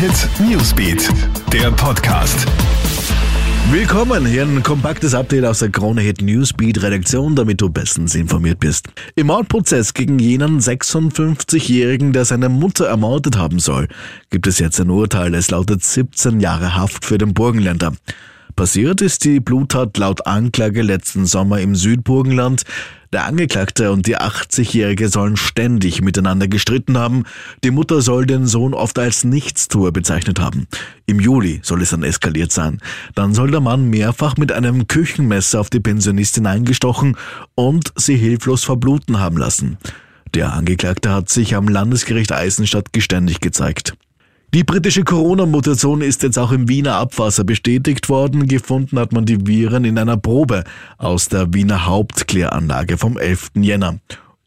Hit Newsbeat, der Podcast. Willkommen, hier ein kompaktes Update aus der Krone Hit Newsbeat Redaktion, damit du bestens informiert bist. Im Mordprozess gegen jenen 56-Jährigen, der seine Mutter ermordet haben soll, gibt es jetzt ein Urteil. Es lautet 17 Jahre Haft für den Burgenländer. Passiert ist die Bluttat laut Anklage letzten Sommer im Südburgenland. Der Angeklagte und die 80-Jährige sollen ständig miteinander gestritten haben. Die Mutter soll den Sohn oft als Nichtstuer bezeichnet haben. Im Juli soll es dann eskaliert sein. Dann soll der Mann mehrfach mit einem Küchenmesser auf die Pensionistin eingestochen und sie hilflos verbluten haben lassen. Der Angeklagte hat sich am Landesgericht Eisenstadt geständig gezeigt. Die britische Corona-Mutation ist jetzt auch im Wiener Abwasser bestätigt worden. Gefunden hat man die Viren in einer Probe aus der Wiener Hauptkläranlage vom 11. Jänner.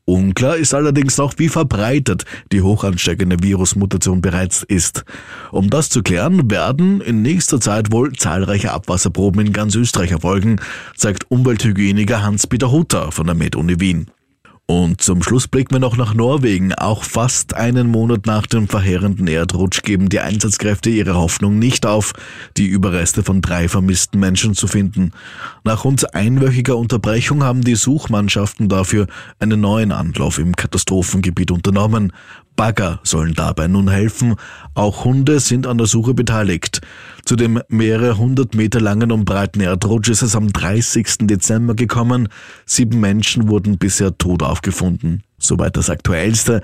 Unklar ist allerdings noch, wie verbreitet die hochansteckende Virusmutation bereits ist. Um das zu klären, werden in nächster Zeit wohl zahlreiche Abwasserproben in ganz Österreich erfolgen, sagt Umwelthygieniker Hans-Peter Hutter von der Med-Uni Wien. Und zum Schluss blicken wir noch nach Norwegen. Auch fast einen Monat nach dem verheerenden Erdrutsch geben die Einsatzkräfte ihre Hoffnung nicht auf, die Überreste von drei vermissten Menschen zu finden. Nach rund einwöchiger Unterbrechung haben die Suchmannschaften dafür einen neuen Anlauf im Katastrophengebiet unternommen. Bagger sollen dabei nun helfen. Auch Hunde sind an der Suche beteiligt. Zu dem mehrere hundert Meter langen und breiten Erdrutsch ist es am 30. Dezember gekommen. Sieben Menschen wurden bisher tot aufgefunden. Soweit das Aktuellste.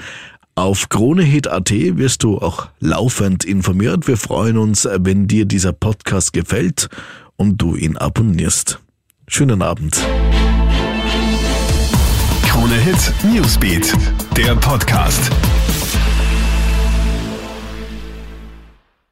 Auf KroneHit.at wirst du auch laufend informiert. Wir freuen uns, wenn dir dieser Podcast gefällt und du ihn abonnierst. Schönen Abend. KroneHit Newsbeat, der Podcast.